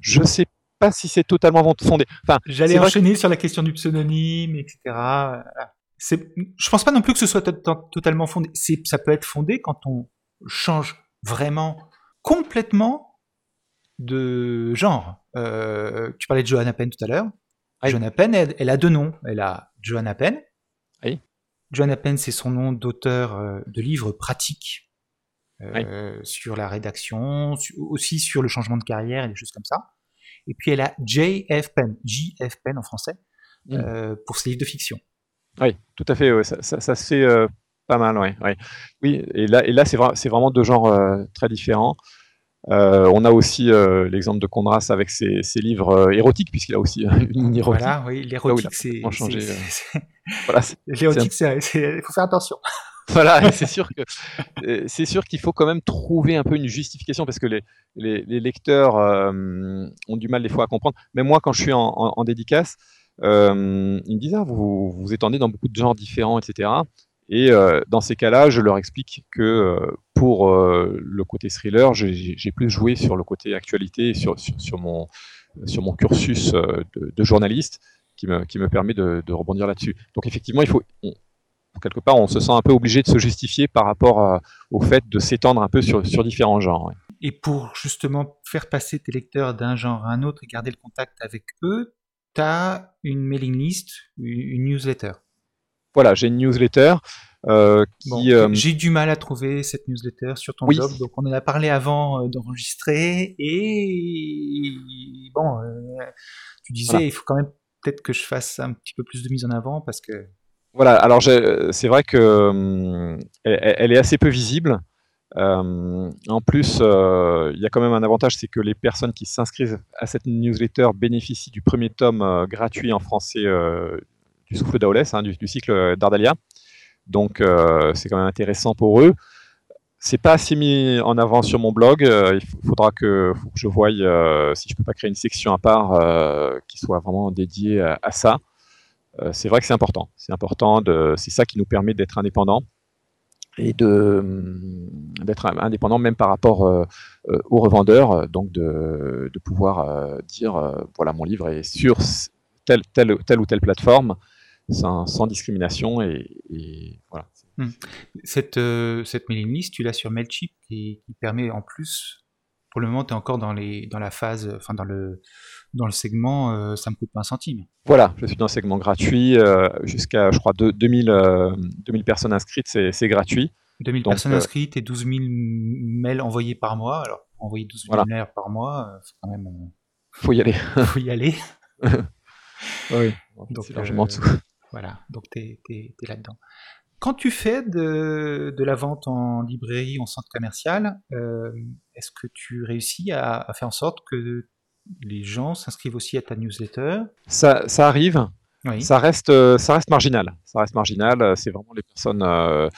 Je sais pas si c'est totalement fondé. Enfin, j'allais enchaîner sur la question du pseudonyme, etc. Je pense pas non plus que ce soit totalement fondé. Ça peut être fondé quand on change vraiment complètement de genre. Euh, tu parlais de Johanna Penn tout à l'heure. Johanna Penn, elle, a deux noms. Elle a Johanna Penn. Oui. Johanna Penn, c'est son nom d'auteur euh, de livres pratiques euh, sur la rédaction, aussi sur le changement de carrière et des choses comme ça. Et puis elle a J.F. Penn, J.F. Penn en français, mm. pour ses livres de fiction. Oui, tout à fait. Ça, ça, ça, se fait pas mal, oui. Oui, et là, et là c'est, vraiment deux genres très différents. Euh, on a aussi euh, l'exemple de Condras avec ses, livres euh, érotiques, puisqu'il a aussi une érotique. Voilà, oui, l'érotique, c'est. L'érotique, il faut faire attention. [laughs] voilà, c'est sûr que c'est sûr qu'il faut quand même trouver un peu une justification parce que les, les, lecteurs ont du mal des fois à comprendre. Mais moi, quand je suis en, dédicace, ils me disent ah, vous, vous étendez dans beaucoup de genres différents, etc. Et euh, dans ces cas-là, je leur explique que euh, pour euh, le côté thriller, j'ai plus joué sur le côté actualité, sur, sur, mon, cursus de, journaliste qui me, permet de, rebondir là-dessus. Donc effectivement, il faut, quelque part, on se sent un peu obligé de se justifier par rapport au fait de s'étendre un peu sur différents genres. Et pour justement faire passer tes lecteurs d'un genre à un autre et garder le contact avec eux, tu as une mailing list, une newsletter voilà, j'ai une newsletter. Euh, euh, J'ai du mal à trouver cette newsletter sur ton blog, donc on en a parlé avant euh, d'enregistrer et bon, tu disais il faut quand même peut-être que je fasse un petit peu plus de mise en avant parce que voilà. Alors c'est vrai que elle, est assez peu visible. en plus, il y a quand même un avantage, c'est que les personnes qui s'inscrivent à cette newsletter bénéficient du premier tome gratuit en français du souffle d'Aolès, hein, du, cycle d'Ardalia. Donc euh, c'est quand même intéressant pour eux. C'est pas assez mis en avant sur mon blog. Euh, il faudra que, je voie euh, si je peux pas créer une section à part qui soit vraiment dédiée à, ça. c'est vrai que c'est important. C'est important. C'est ça qui nous permet d'être indépendants et d'être indépendant même par rapport aux revendeurs, donc de, pouvoir dire voilà mon livre est sur telle, telle ou telle plateforme sans, discrimination. Et, voilà. Hmm. Cette, euh, cette mailing list, tu l'as sur Mailchimp qui, qui permet en plus, pour le moment, tu es encore dans, les, dans la phase, enfin dans le, dans le segment, euh, ça me coûte pas un centime. Voilà, je suis dans le segment gratuit, euh, jusqu'à, je crois, 2000, 2000 personnes inscrites, c'est gratuit. 2000 personnes inscrites et 12 000 mails envoyés par mois. Alors, envoyer 12 000 mails par mois, c'est quand même. faut y aller. [laughs] faut y aller. [laughs] oui, donc, largement dessous. Voilà, donc tu es, là-dedans. Quand tu fais de, la vente en librairie, en centre commercial, euh, est-ce que tu réussis à, faire en sorte que les gens s'inscrivent aussi à ta newsletter? Ça, arrive. Ça, reste, euh, ça reste marginal. Ça reste marginal. C'est vraiment les personnes euh,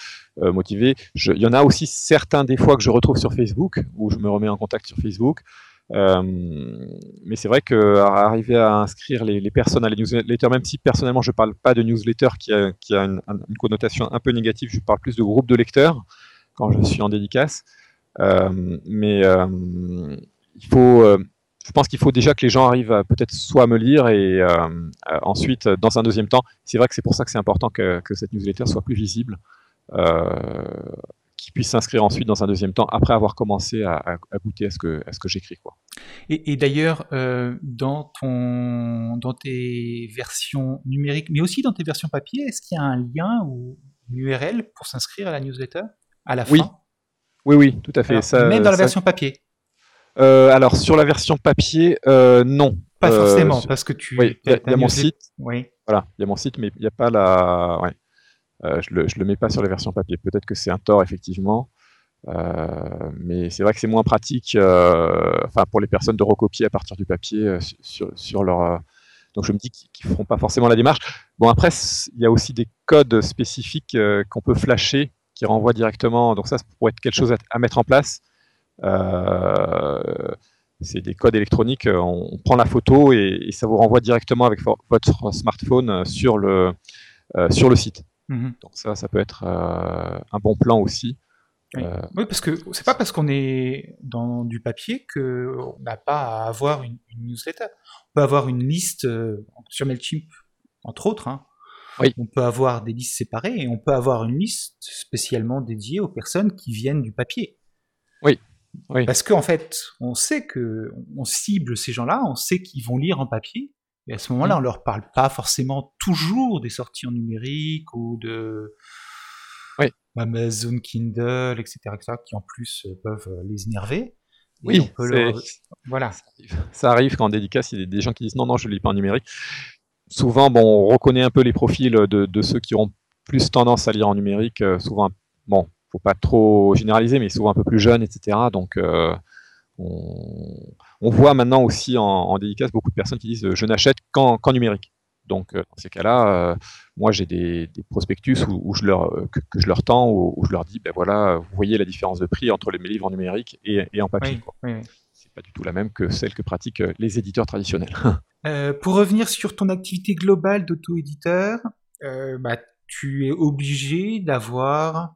motivées. il y en a aussi certains des fois que je retrouve sur Facebook, où je me remets en contact sur Facebook. Euh, mais c'est vrai qu'arriver à inscrire les, personnes à la newsletter, même si personnellement je ne parle pas de newsletter qui a, une, connotation un peu négative, je parle plus de groupe de lecteurs quand je suis en dédicace. Euh, mais euh, il faut, je pense qu'il faut déjà que les gens arrivent peut-être soit à me lire et ensuite, dans un deuxième temps, c'est vrai que c'est pour ça que c'est important que, que, cette newsletter soit plus visible qui puisse s'inscrire ensuite dans un deuxième temps après avoir commencé à, goûter à ce que, ce que j'écris. Quoi. Et, d'ailleurs, euh, dans, ton, dans tes versions numériques, mais aussi dans tes versions papier, est-ce qu'il y a un lien ou une URL pour s'inscrire à la newsletter à la oui. fin? Oui, oui, tout à fait. ça, même dans la version papier euh, Alors, sur la version papier, euh, non. Pas forcément, parce que tu. Oui, il y a, mon site. Oui. Voilà, il y a mon site, mais il n'y a pas la. Ouais. Euh, je ne le, mets pas sur les versions papier. Peut-être que c'est un tort, effectivement. Euh, mais c'est vrai que c'est moins pratique euh, enfin, pour les personnes de recopier à partir du papier sur, leur. donc je me dis qu'ils ne feront pas forcément la démarche. Bon, après, il y a aussi des codes spécifiques qu'on peut flasher qui renvoient directement. Donc ça, ça pourrait être quelque chose à, mettre en place. c'est des codes électroniques. On, prend la photo et, ça vous renvoie directement avec votre smartphone sur le, sur le site. Mhm. Donc ça, ça peut être euh, un bon plan aussi. Euh, oui. parce que c'est pas parce qu'on est dans du papier qu'on n'a pas à avoir une, newsletter. On peut avoir une liste euh, sur Mailchimp, entre autres, hein, On peut avoir des listes séparées et on peut avoir une liste spécialement dédiée aux personnes qui viennent du papier. Oui. oui. Parce qu'en fait, on sait que on cible ces gens-là, on sait qu'ils vont lire en papier, et à ce moment-là, mm. on leur parle pas forcément toujours des sorties en numérique ou de Amazon Kindle, etc., etc., qui en plus euh, peuvent euh, les énerver. oui, voilà. Ça arrive, quand en dédicace, il y a des gens qui disent non, non, je ne lis pas en numérique. Souvent, bon, on reconnaît un peu les profils de, ceux qui ont plus tendance à lire en numérique. Euh, souvent, bon, faut pas trop généraliser, mais souvent un peu plus jeunes, etc. Donc, on, voit maintenant aussi en, dédicace beaucoup de personnes qui disent je n'achète qu'en numérique. Donc, euh, dans ces cas-là, euh, moi, j'ai des, prospectus où, je leur, euh, que, je leur tends, où, je leur dis, ben voilà, vous voyez la différence de prix entre les, mes livres en numérique et, en papier. Oui, C'est pas du tout la même que celle que pratiquent les éditeurs traditionnels. [laughs] pour revenir sur ton activité globale d'auto-éditeur, bah, tu es obligé d'avoir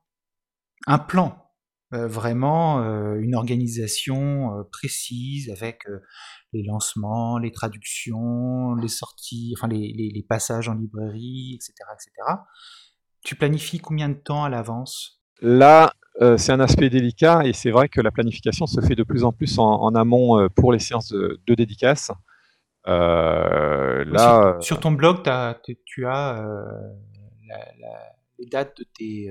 un plan euh, vraiment euh, une organisation euh, précise avec les lancements, les traductions, les sorties, enfin les, les, passages en librairie, etc., etc. Tu planifies combien de temps à l'avance? Là, c'est un aspect délicat et c'est vrai que la planification se fait de plus en plus en, amont pour les séances de, de dédicace. là, sur, ton blog, tu as les dates de tes.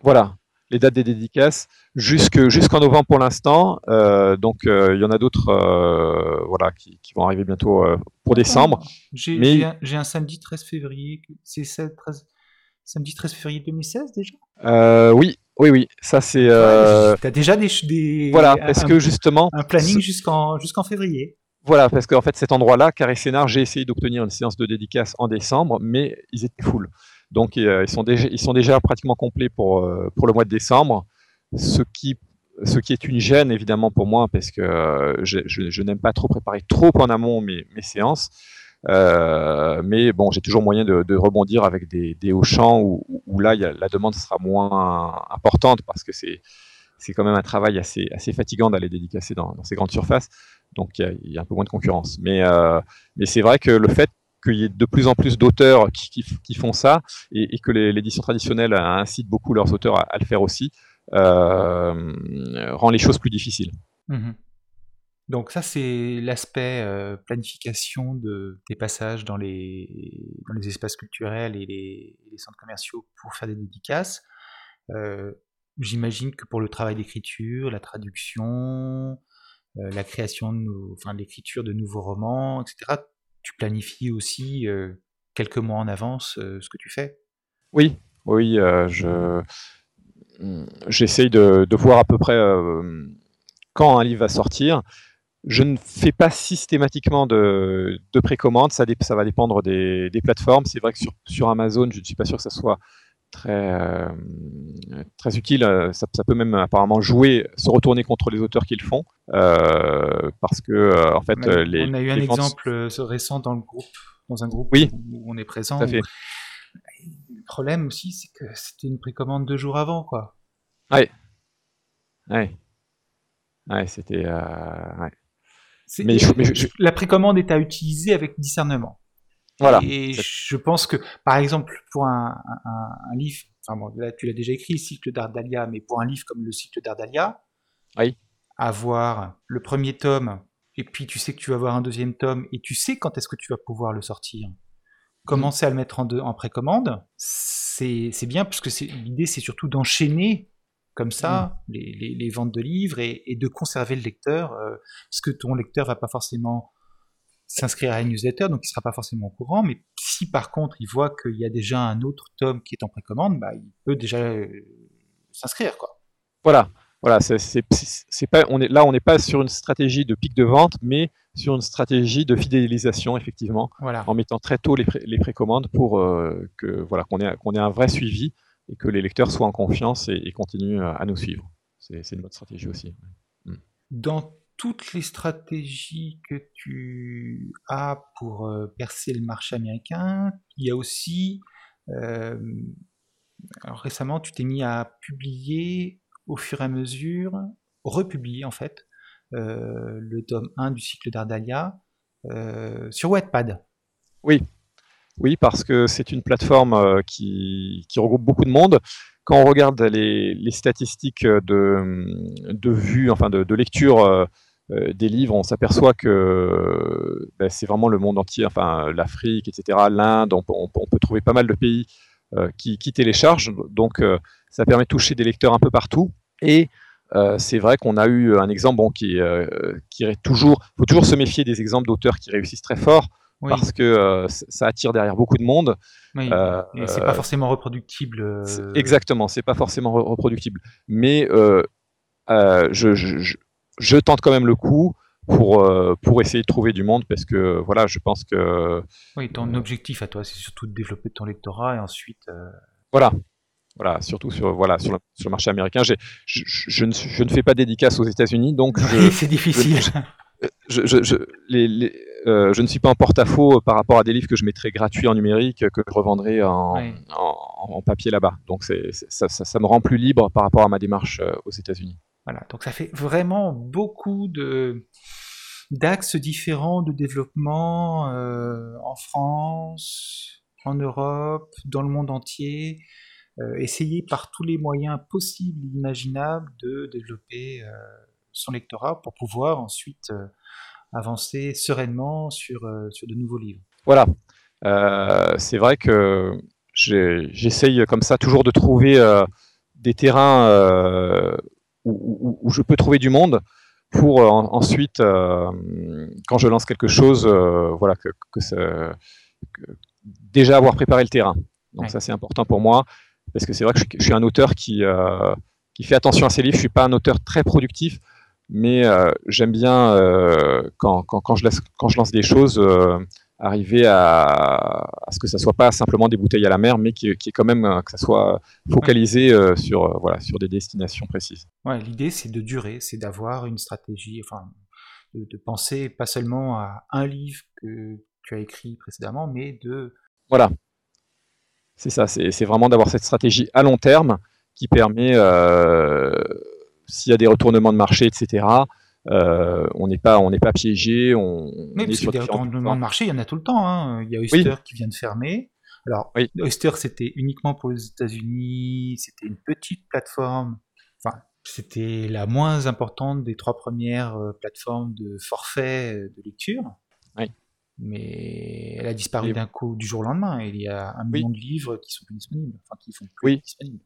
Voilà, les dates des dédicaces jusqu'en novembre pour l'instant. Euh, donc euh, il y en a d'autres euh, voilà, qui, vont arriver bientôt pour décembre. J'ai Mais... un, samedi 13 février. C'est samedi 13 février 2016 déjà? Oui, oui, oui. Ça c'est. tu as déjà des, des voilà parce que justement un planning jusqu'en jusqu'en février. Voilà, parce qu'en fait, cet endroit-là, Carré Sénard, j'ai essayé d'obtenir une séance de dédicace en décembre, mais ils étaient full. Donc euh, ils, sont déjà, pratiquement complets pour, euh, le mois de décembre, ce qui, est une gêne évidemment pour moi parce que euh, je, n'aime pas trop préparer trop en amont mes, séances. mais bon, j'ai toujours moyen de, rebondir avec des, des hauts champs où, là, la demande sera moins importante parce que c'est quand même un travail assez, fatigant d'aller dédicacer dans, ces grandes surfaces. Donc il y, a un peu moins de concurrence. Mais c'est vrai que le fait qu'il y ait de plus en plus d'auteurs qui, font ça et, que l'édition traditionnelle incite beaucoup leurs auteurs à, le faire aussi, euh, rend les choses plus difficiles. Mhm. Donc ça, c'est l'aspect euh, planification de tes passages dans les, espaces culturels et les, centres commerciaux pour faire des dédicaces. Euh, j'imagine que pour le travail d'écriture, la traduction, la création, de l'écriture de nouveaux romans, etc., tu planifies aussi euh, quelques mois en avance euh, ce que tu fais? Oui, oui, euh, je mmh, j'essaye de, voir à peu près quand un livre va sortir. Je ne fais pas systématiquement de, précommande, ça, ça, va dépendre des, plateformes. C'est vrai que sur, sur, Amazon, je ne suis pas sûr que ça soit très, très utile. Ça, peut même apparemment jouer, se retourner contre les auteurs qui le font, parce que en fait, on a, les. On a eu un exemple récent dans le groupe, dans un groupe oui, où on est présent. Le problème aussi, c'est que c'était une précommande deux jours avant, quoi. Ouais. Ouais. Ouais, c'était. Ouais. Mais, la précommande est à utiliser avec discernement. Et je pense que, par exemple, pour un, livre, enfin bon, là tu l'as déjà écrit, cycle d'Ardalia, mais pour un livre comme le cycle d'Ardalia, oui. avoir le premier tome, et puis tu sais que tu vas avoir un deuxième tome, et tu sais quand est-ce que tu vas pouvoir le sortir. Commencer à le mettre en, en précommande, c'est bien, parce que l'idée c'est surtout d'enchaîner comme ça mm. les, ventes de livres et, de conserver le lecteur, euh, parce que ton lecteur va pas forcément s'inscrire à une newsletter, donc il ne sera pas forcément au courant. Mais si par contre il voit qu'il y a déjà un autre tome qui est en précommande, bah, il peut déjà euh, s'inscrire. quoi. Voilà, voilà, c'est, pas, on est, là on n'est pas sur une stratégie de pic de vente, mais sur une stratégie de fidélisation, effectivement, voilà. en mettant très tôt les, les précommandes pour euh, que voilà qu'on ait, qu'on ait un vrai suivi et que les lecteurs soient en confiance et, continuent à, nous suivre. C'est, une autre stratégie aussi. Dans toutes les stratégies que tu as pour euh, percer le marché américain, il y a aussi, euh, récemment, tu t'es mis à publier au fur et à mesure, republier en fait, euh, le tome 1 du cycle d'Ardalia sur Wattpad. Oui, Oui, parce que c'est une plateforme qui, regroupe beaucoup de monde. Quand on regarde les, statistiques de, enfin de lecture des livres, on s'aperçoit que ben, c'est vraiment le monde entier, enfin l'Afrique, etc., l'Inde, on, on, peut trouver pas mal de pays qui, qui, téléchargent. Donc ça permet de toucher des lecteurs un peu partout. Et euh, c'est vrai qu'on a eu un exemple bon, qui, euh, qui est toujours. Il faut toujours se méfier des exemples d'auteurs qui réussissent très fort. Parce que euh, ça attire derrière beaucoup de monde. Oui. et c'est pas forcément reproductible. Exactement, c'est pas forcément reproductible. Mais je, je, je, tente quand même le coup pour, pour essayer de trouver du monde parce que voilà, je pense que. Oui, ton objectif à toi, c'est surtout de développer ton lectorat et ensuite. Voilà, voilà, surtout sur, voilà, sur, le, marché américain. Je, je, ne, je, ne, fais pas dédicace aux États-Unis, donc [laughs] c'est difficile. Je, les, euh, je, ne suis pas en porte-à-faux par rapport à des livres que je mettrais gratuits en numérique, que je revendrai en, en, papier là-bas. Donc c'est, ça, ça, me rend plus libre par rapport à ma démarche euh, aux États-Unis. Voilà, donc ça fait vraiment beaucoup de d'axes différents de développement euh, en France, en Europe, dans le monde entier. Euh, essayer par tous les moyens possibles et imaginables de développer euh, son lectorat pour pouvoir ensuite euh, avancer sereinement sur, sur de nouveaux livres. Voilà. c'est vrai que j'essaye comme ça toujours de trouver des terrains où, je peux trouver du monde pour ensuite, quand je lance quelque chose, voilà, que, déjà avoir préparé le terrain. Donc ça c'est important pour moi parce que c'est vrai que je, suis un auteur qui, euh, qui fait attention à ses livres. Je suis pas un auteur très productif, mais euh, j'aime bien euh, quand, quand, quand, je laisse, quand je lance des choses arriver à, à, ce que ça soit pas simplement des bouteilles à la mer, mais qui, qui est quand même que ça soit focalisé sur voilà sur des destinations précises. Ouais, l'idée c'est de durer, c'est d'avoir une stratégie, enfin de, de, penser pas seulement à un livre que tu as écrit précédemment, mais de voilà c'est ça, c'est vraiment d'avoir cette stratégie à long terme qui permet, euh, s'il y a des retournements de marché, etc., euh, on n'est pas, on n'est pas piégé. On, Mais parce des retournements de marché, il y en a tout le temps. Hein. Il y a Oyster qui vient de fermer. Alors, Oyster, c'était uniquement pour les États-Unis. C'était une petite plateforme. Enfin, c'était la moins importante des trois premières euh, plateformes de forfait de lecture. Oui mais elle a disparu d'un coup du jour au lendemain. il y a un million de livres qui sont plus disponibles, enfin qui sont plus oui. disponibles.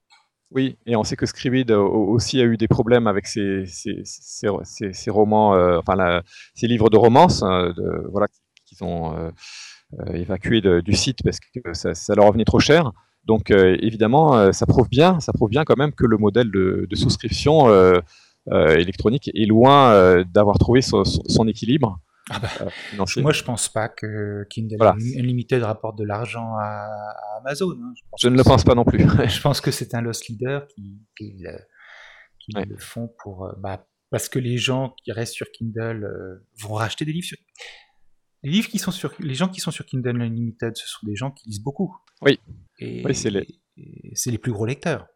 Oui, et on sait que Scribd aussi a eu des problèmes avec ses, ses, ses, romans, euh, enfin ses livres de romance, euh, de, voilà, qu'ils ont euh, évacués du site parce que ça, leur revenait trop cher. Donc évidemment, ça prouve bien, ça prouve bien quand même que le modèle de, souscription électronique est loin d'avoir trouvé son équilibre. Ah bah, euh, moi, je pense pas que Kindle Unlimited rapporte de l'argent à, Amazon. Hein. Je, ne le pense pas non plus. [laughs] je pense que c'est un loss leader qui, qui, le font pour, euh, bah, parce que les gens qui restent sur Kindle euh, vont racheter des livres. Les livres qui sont sur, les gens qui sont sur Kindle Unlimited, ce sont des gens qui lisent beaucoup. Oui. Et, c'est les... les plus gros lecteurs.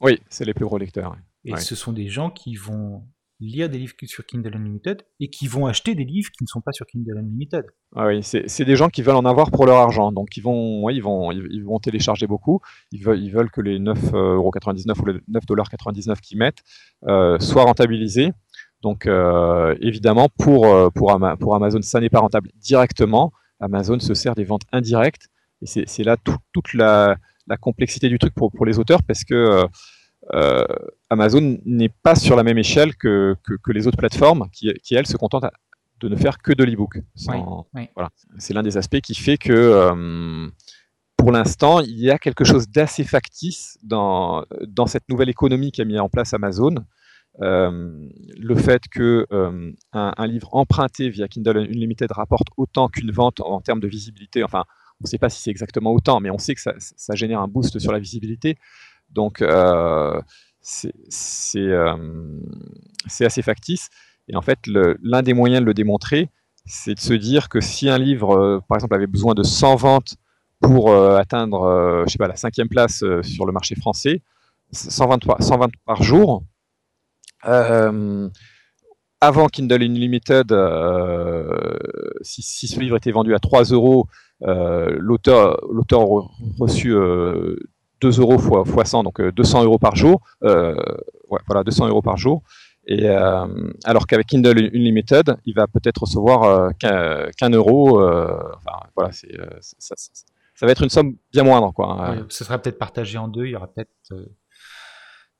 Oui, c'est les plus gros lecteurs. Et ce sont des gens qui vont lire des livres sur Kindle Unlimited et qui vont acheter des livres qui ne sont pas sur Kindle Unlimited. Ah oui, c'est des gens qui veulent en avoir pour leur argent, donc ils vont, ils vont, ils vont télécharger beaucoup. Ils veulent, ils veulent que les 9,99€ ou les 9,99$ qu'ils mettent euh, soient rentabilisés. Donc euh, évidemment, pour, euh, pour, Amazon, ça n'est pas rentable directement. Amazon se sert des ventes indirectes et c'est là toute la, la, complexité du truc pour, pour les auteurs parce que euh, Amazon n'est pas sur la même échelle que, que, les autres plateformes qui, qui, elles, se contentent de ne faire que de l'e-book. Voilà. C'est l'un des aspects qui fait que, euh, pour l'instant, il y a quelque chose d'assez factice dans, dans cette nouvelle économie qu'a mis en place Amazon. Euh, le fait que un, livre emprunté via Kindle Unlimited rapporte autant qu'une vente en, termes de visibilité, enfin, on ne sait pas si c'est exactement autant, mais on sait que ça, ça, génère un boost sur la visibilité. Donc, euh, euh, c'est assez factice. Et en fait, l'un des moyens de le démontrer, c'est de se dire que si un livre, euh, par exemple, avait besoin de 100 ventes pour atteindre, je sais pas, la cinquième place sur le marché français, 120, 120 par jour, avant Kindle Unlimited, si, ce livre était vendu à 3 euros, l'auteur l'auteur reçu 2 euros fois, fois 100, donc 200 euros par jour. voilà, 200 euros par jour. Et alors qu'avec Kindle Unlimited, il va peut-être recevoir qu'un euro. voilà, c'est ça, ça, va être une somme bien moindre, quoi. Oui, ce sera peut-être partagé en deux. Il y aura peut-être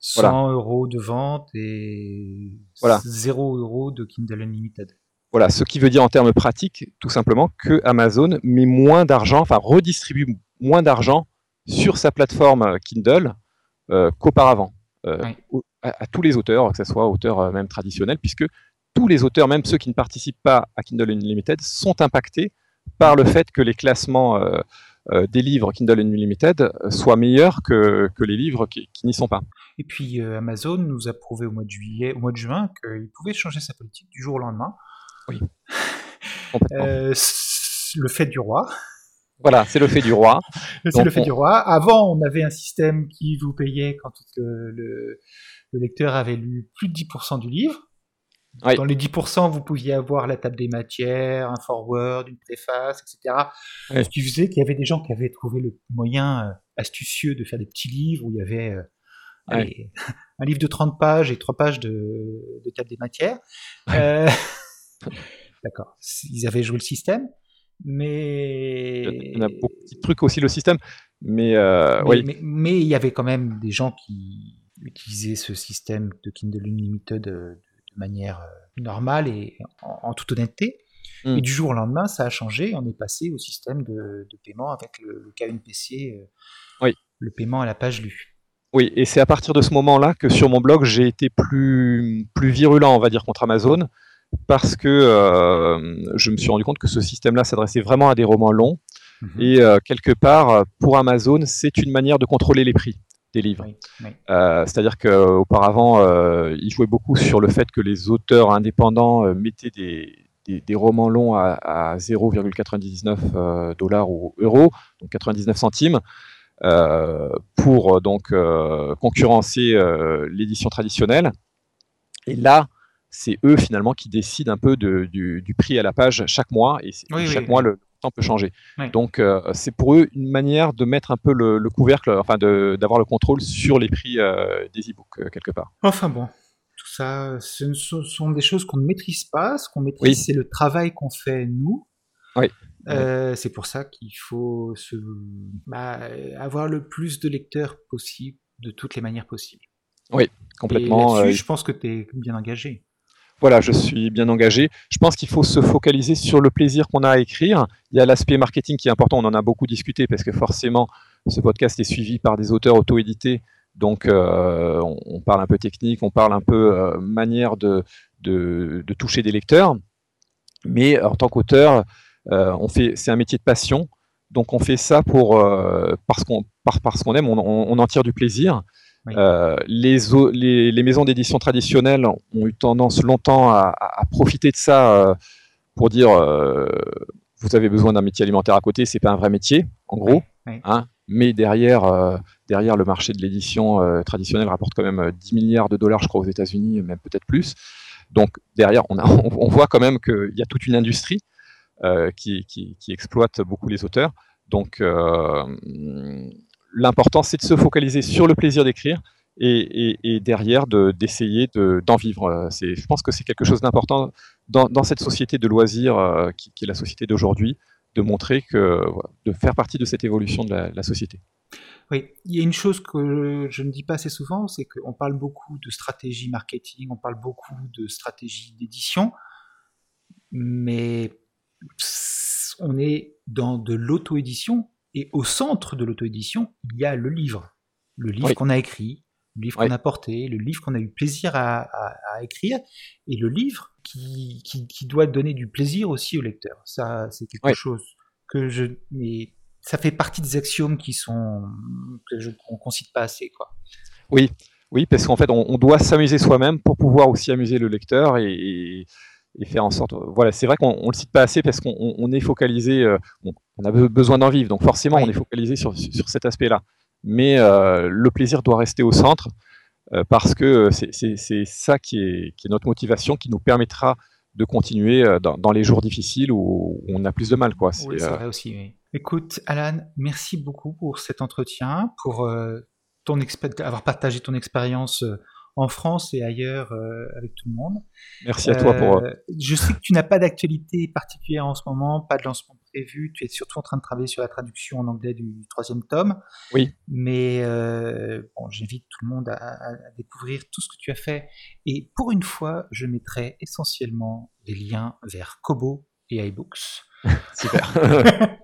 100 euros de vente et voilà. 0 euros de Kindle Unlimited. Voilà, ce qui veut dire en termes pratiques, tout simplement, que Amazon met moins d'argent, enfin redistribue moins d'argent sur sa plateforme Kindle euh, qu'auparavant, euh, à, tous les auteurs, que ce soit auteurs euh, même traditionnels, puisque tous les auteurs, même ceux qui ne participent pas à Kindle Unlimited, sont impactés par le fait que les classements euh, des livres Kindle Unlimited euh, soient meilleurs que, les livres qui, n'y sont pas. Et puis euh, Amazon nous a prouvé au mois de juillet, au mois de juin, qu'il pouvait changer sa politique du jour au lendemain. Oui. [laughs] le fait du roi. Voilà, c'est le fait du roi. [laughs] c'est le fait du roi. Avant, on avait un système qui vous payait quand le lecteur avait lu plus de 10% du livre. Dans les 10%, vous pouviez avoir la table des matières, un forward, une préface, etc. Ce qui faisait qu'il y avait des gens qui avaient trouvé le moyen euh, astucieux de faire des petits livres où il y avait euh, [laughs] un livre de 30 pages et 3 pages de, table des matières. Euh, [laughs] d'accord. Ils avaient joué le système, mais... Il y a beaucoup de trucs aussi, le système. Mais, mais, mais, il y avait quand même des gens qui utilisaient ce système de Kindle Unlimited de manière euh, normale et en, toute honnêteté. Hmm. Et du jour au lendemain, ça a changé. On est passé au système de, paiement avec le, K1PC, euh, oui. le paiement à la page lue. Oui, et c'est à partir de ce moment-là que sur mon blog, j'ai été plus, plus virulent, on va dire, contre Amazon, parce que euh, je me suis rendu compte que ce système-là s'adressait vraiment à des romans longs. Mhm. Et quelque part, pour Amazon, c'est une manière de contrôler les prix des livres. Euh, c'est-à-dire qu'auparavant, euh, il jouait beaucoup sur le fait que les auteurs indépendants euh, mettaient des, des, romans longs à, 0,99 dollars ou euros, donc 99 centimes, pour donc concurrencer l'édition traditionnelle. Et là, c'est eux finalement qui décident un peu du, prix à la page chaque moe et chaque mois le, temps peut changer. Donc euh, c'est pour eux une manière de mettre un peu le, couvercle, enfin d'avoir le contrôle sur les prix euh, des e-books euh, quelque part. Enfin bon, tout ça, ce sont des choses qu'on ne maîtrise pas. Ce qu'on maîtrise, c'est le travail qu'on fait nous. Oui. c'est pour ça qu'il faut se, bah, avoir le plus de lecteurs possible, de toutes les manières possibles. Oui, complètement. Et je pense que tu es bien engagé voilà, je suis bien engagé. Je pense qu'il faut se focaliser sur le plaisir qu'on a à écrire. Il y a l'aspect marketing qui est important, on en a beaucoup discuté parce que forcément, ce podcast est suivi par des auteurs auto-édités. Donc, euh, on, parle un peu technique, on parle un peu euh, manière de, toucher des lecteurs. Mais en tant qu'auteur, euh, c'est un métier de passion. Donc, on fait ça pour, parce qu'on aime, on, en tire du plaisir. Euh, les, les, maisons d'édition traditionnelles ont eu tendance longtemps à, profiter de ça euh, pour dire euh, vous avez besoin d'un métier alimentaire à côté, c'est pas un vrai métier, en gros. Hein, mais derrière, derrière le marché de l'édition traditionnelle rapporte quand même 10 milliards de dollars, je crois, aux États-Unis, même peut-être plus. Donc derrière, on, a, [laughs] on, voit quand même qu'il y a toute une industrie qui, qui, qui, exploite beaucoup les auteurs. Donc l'important, c'est de se focaliser sur le plaisir d'écrire et, derrière d'essayer d'en vivre. Euh, je pense que c'est quelque chose d'important dans, cette société de loisirs euh, qui, est la société d'aujourd'hui, de montrer que, de faire partie de cette évolution de la, société. Oui, il y a une chose que je ne dis pas assez souvent, c'est qu'on parle beaucoup de stratégie marketing, on parle beaucoup de stratégie d'édition, mais on est dans de l'auto-édition et au centre de l'auto-édition, il y a le livre. Le livre qu'on a écrit, le livre qu'on a porté, le livre qu'on a eu plaisir à, écrire, et le livre qui, qui, doit donner du plaisir aussi au lecteur. Ça, c'est quelque chose que je. Mais ça fait partie des axiomes qui sont. que je ne cite pas assez, quoi. Oui, oui, parce qu'en fait, on, doit s'amuser soi-même pour pouvoir aussi amuser le lecteur et et faire en sorte. Voilà, c'est vrai qu'on ne le cite pas assez parce qu'on est focalisé, euh, on a besoin d'en vivre, donc forcément on est focalisé sur, sur cet aspect-là. Mais euh, le plaisir doit rester au centre euh, parce que c'est ça qui est, qui est, notre motivation qui nous permettra de continuer dans, dans les jours difficiles où, on a plus de mal. Quoi. Oui, c'est vrai aussi. Écoute, Alan, merci beaucoup pour cet entretien, pour ton avoir partagé ton expérience en France et ailleurs euh, avec tout le monde. Merci à toi pour. Je sais que tu n'as pas d'actualité particulière en ce moment, pas de lancement prévu. Tu es surtout en train de travailler sur la traduction en anglais du troisième tome. Oui. Mais bon, j'invite tout le monde à, à, découvrir tout ce que tu as fait. Et pour une fois, je mettrai essentiellement des liens vers Kobo et iBooks. [laughs] Super. [laughs]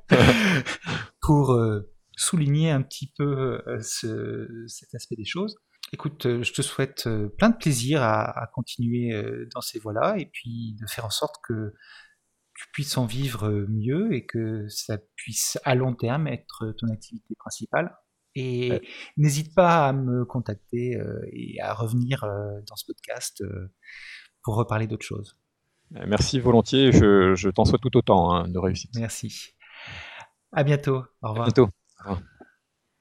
pour euh, souligner un petit peu euh, ce, cet aspect des choses. Écoute, euh, je te souhaite plein de plaisir à, continuer dans ces voies-là et puis de faire en sorte que tu puisses en vivre mieux et que ça puisse à long terme être ton activité principale. Et n'hésite pas à me contacter et à revenir dans ce podcast pour reparler d'autres choses. Merci volontiers, je, je t'en souhaite tout autant hein, de réussite. Merci. À bientôt. Au revoir. À bientôt. Au revoir.